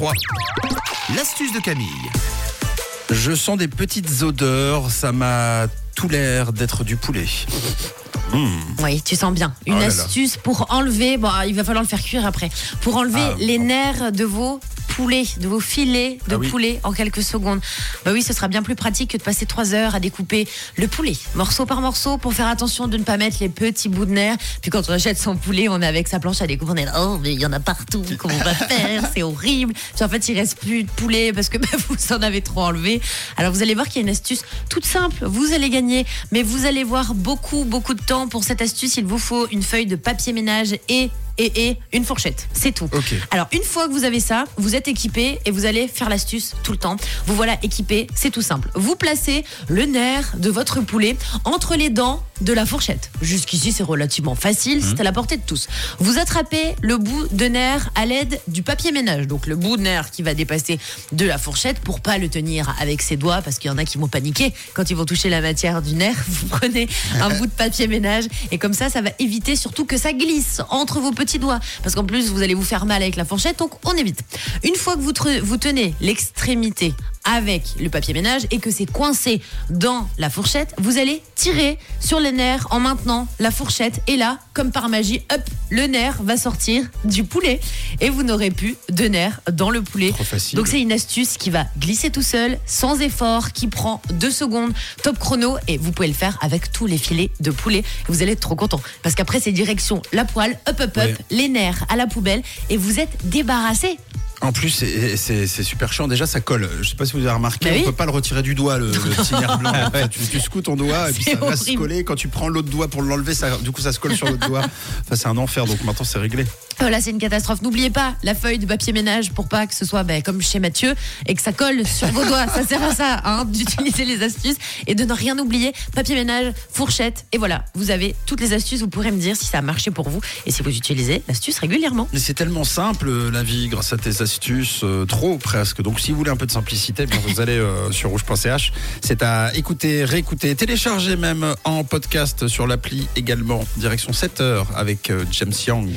3. L'astuce de Camille. Je sens des petites odeurs, ça m'a tout l'air d'être du poulet. Mmh. Oui, tu sens bien. Une Oh là là. astuce pour enlever, bon, il va falloir le faire cuire après, pour enlever Ah, les nerfs de vos poulets, de vos filets de Ah oui. poulet en quelques secondes. Bah oui, ce sera bien plus pratique que de passer trois heures à découper le poulet, morceau par morceau, pour faire attention de ne pas mettre les petits bouts de nerfs. Puis quand on achète son poulet, on est avec sa planche à découper, on est là, oh, mais il y en a partout, comment on va faire C'est horrible. Puis en fait, il reste plus de poulet parce que bah, vous en avez trop enlevé. Alors vous allez voir qu'il y a une astuce toute simple, vous allez gagner, mais vous allez voir beaucoup, beaucoup de temps. Pour cette astuce, il vous faut une feuille de papier ménage et, et, et une fourchette. C'est tout. Alors, une fois que vous avez ça, vous êtes équipé et vous allez faire l'astuce tout le temps. Vous voilà équipé, c'est tout simple. Vous placez le nerf de votre poulet entre les dents de la fourchette. Jusqu'ici, c'est relativement facile, c'est à la portée de tous. Vous attrapez le bout de nerf à l'aide du papier ménage. Donc, le bout de nerf qui va dépasser de la fourchette pour pas le tenir avec ses doigts parce qu'il y en a qui vont paniquer quand ils vont toucher la matière du nerf. Vous prenez un bout de papier ménage et comme ça, ça va éviter surtout que ça glisse entre vos petits doigts. Parce qu'en plus, vous allez vous faire mal avec la fourchette, donc on évite. Une fois que vous, vous tenez l'extrémité avec le papier ménage et que c'est coincé dans la fourchette, vous allez tirer sur les nerfs en maintenant la fourchette. Et là, comme par magie, hop, le nerf va sortir du poulet et vous n'aurez plus de nerfs dans le poulet. Trop facile. Donc c'est une astuce qui va glisser tout seul, sans effort, qui prend deux secondes, top chrono, et vous pouvez le faire avec tous les filets de poulet. Vous allez être trop content. Parce qu'après, c'est direction la poêle, hop, hop, hop, Ouais. les nerfs à la poubelle, et vous êtes débarrassé. En plus, c'est- super chiant. Déjà, ça colle. Je sais pas si vous avez remarqué, Bah on oui. peut pas le retirer du doigt, le, le petit nerf blanc. Fait, tu, tu secoues ton doigt et puis ça va se horrible. coller. Quand tu prends l'autre doigt pour l'enlever, du coup, ça se colle sur l'autre doigt. Enfin, c'est un enfer. Donc maintenant, c'est réglé. Voilà, c'est une catastrophe. N'oubliez pas la feuille de papier ménage pour pas que ce soit ben, comme chez Mathieu et que ça colle sur vos doigts. Ça sert à ça, hein, d'utiliser les astuces et de ne rien oublier. Papier ménage, fourchette, et voilà, vous avez toutes les astuces. Vous pourrez me dire si ça a marché pour vous et si vous utilisez l'astuce régulièrement. Mais c'est tellement simple euh, la vie grâce à tes astuces, euh, trop presque. Donc si vous voulez un peu de simplicité, bien, vous allez euh, sur rouge.ch. C'est à écouter, réécouter, télécharger même en podcast sur l'appli également. Direction 7 heures avec euh, James Young.